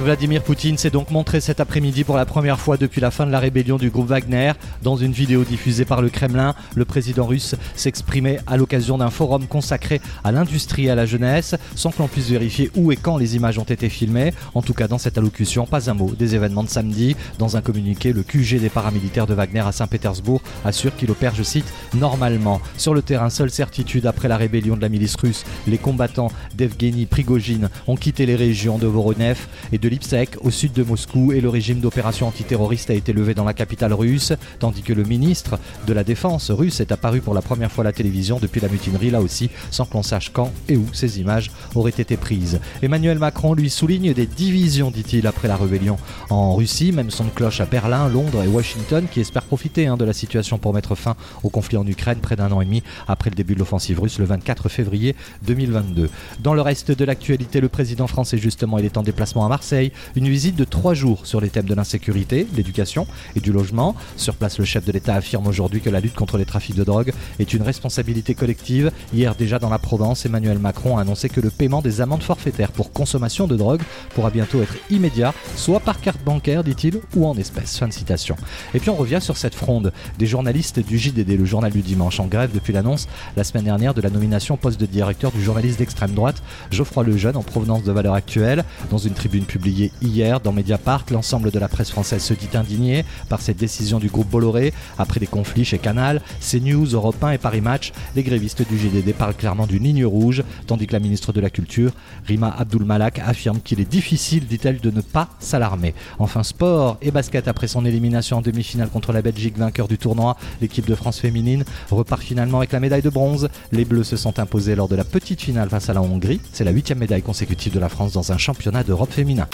Vladimir Poutine s'est donc montré cet après-midi pour la première fois depuis la fin de la rébellion du groupe Wagner. Dans une vidéo diffusée par le Kremlin, le président russe s'exprimait à l'occasion d'un forum consacré à l'industrie et à la jeunesse, sans que l'on puisse vérifier où et quand les images ont été filmées. En tout cas, dans cette allocution, pas un mot des événements de samedi. Dans un communiqué, le QG des paramilitaires de Wagner à Saint-Pétersbourg assure qu'il opère, je cite, normalement. Sur le terrain, seule certitude après la rébellion de la milice russe, les combattants d'Evgeny Prigogine ont quitté les régions de Voronev et de Lipsek, au sud de Moscou, et le régime d'opération antiterroriste a été levé dans la capitale russe, tandis que le ministre de la Défense russe est apparu pour la première fois à la télévision depuis la mutinerie, là aussi, sans que l'on sache quand et où ces images auraient été prises. Emmanuel Macron lui souligne des divisions, dit-il, après la rébellion en Russie, même son cloche à Berlin, Londres et Washington, qui espère profiter hein, de la situation pour mettre fin au conflit en Ukraine près d'un an et demi après le début de l'offensive russe le 24 février 2022. Dans le reste de l'actualité, le président français, justement, il est en déplacement à Marseille une visite de trois jours sur les thèmes de l'insécurité, l'éducation et du logement. Sur place, le chef de l'État affirme aujourd'hui que la lutte contre les trafics de drogue est une responsabilité collective. Hier déjà dans la Provence, Emmanuel Macron a annoncé que le paiement des amendes forfaitaires pour consommation de drogue pourra bientôt être immédiat, soit par carte bancaire, dit-il, ou en espèces. Fin de citation. Et puis on revient sur cette fronde des journalistes du JDD, le journal du dimanche, en grève depuis l'annonce la semaine dernière de la nomination au poste de directeur du journaliste d'extrême droite Geoffroy Lejeune en provenance de Valeurs Actuelles. Dans une tribune publiée hier dans Mediapart. L'ensemble de la presse française se dit indigné par cette décision du groupe Bolloré après des conflits chez Canal, CNews, Europe 1 et Paris Match. Les grévistes du GDD parlent clairement d'une ligne rouge, tandis que la ministre de la Culture, Rima Abdul Malak, affirme qu'il est difficile, dit-elle, de ne pas s'alarmer. Enfin, sport et basket après son élimination en demi-finale contre la Belgique, vainqueur du tournoi, l'équipe de France féminine repart finalement avec la médaille de bronze. Les Bleus se sont imposés lors de la petite finale face à la Hongrie. C'est la huitième médaille consécutive de la France dans un championnat d'Europe féminin.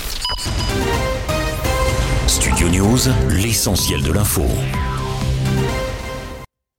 News, l'essentiel de l'info.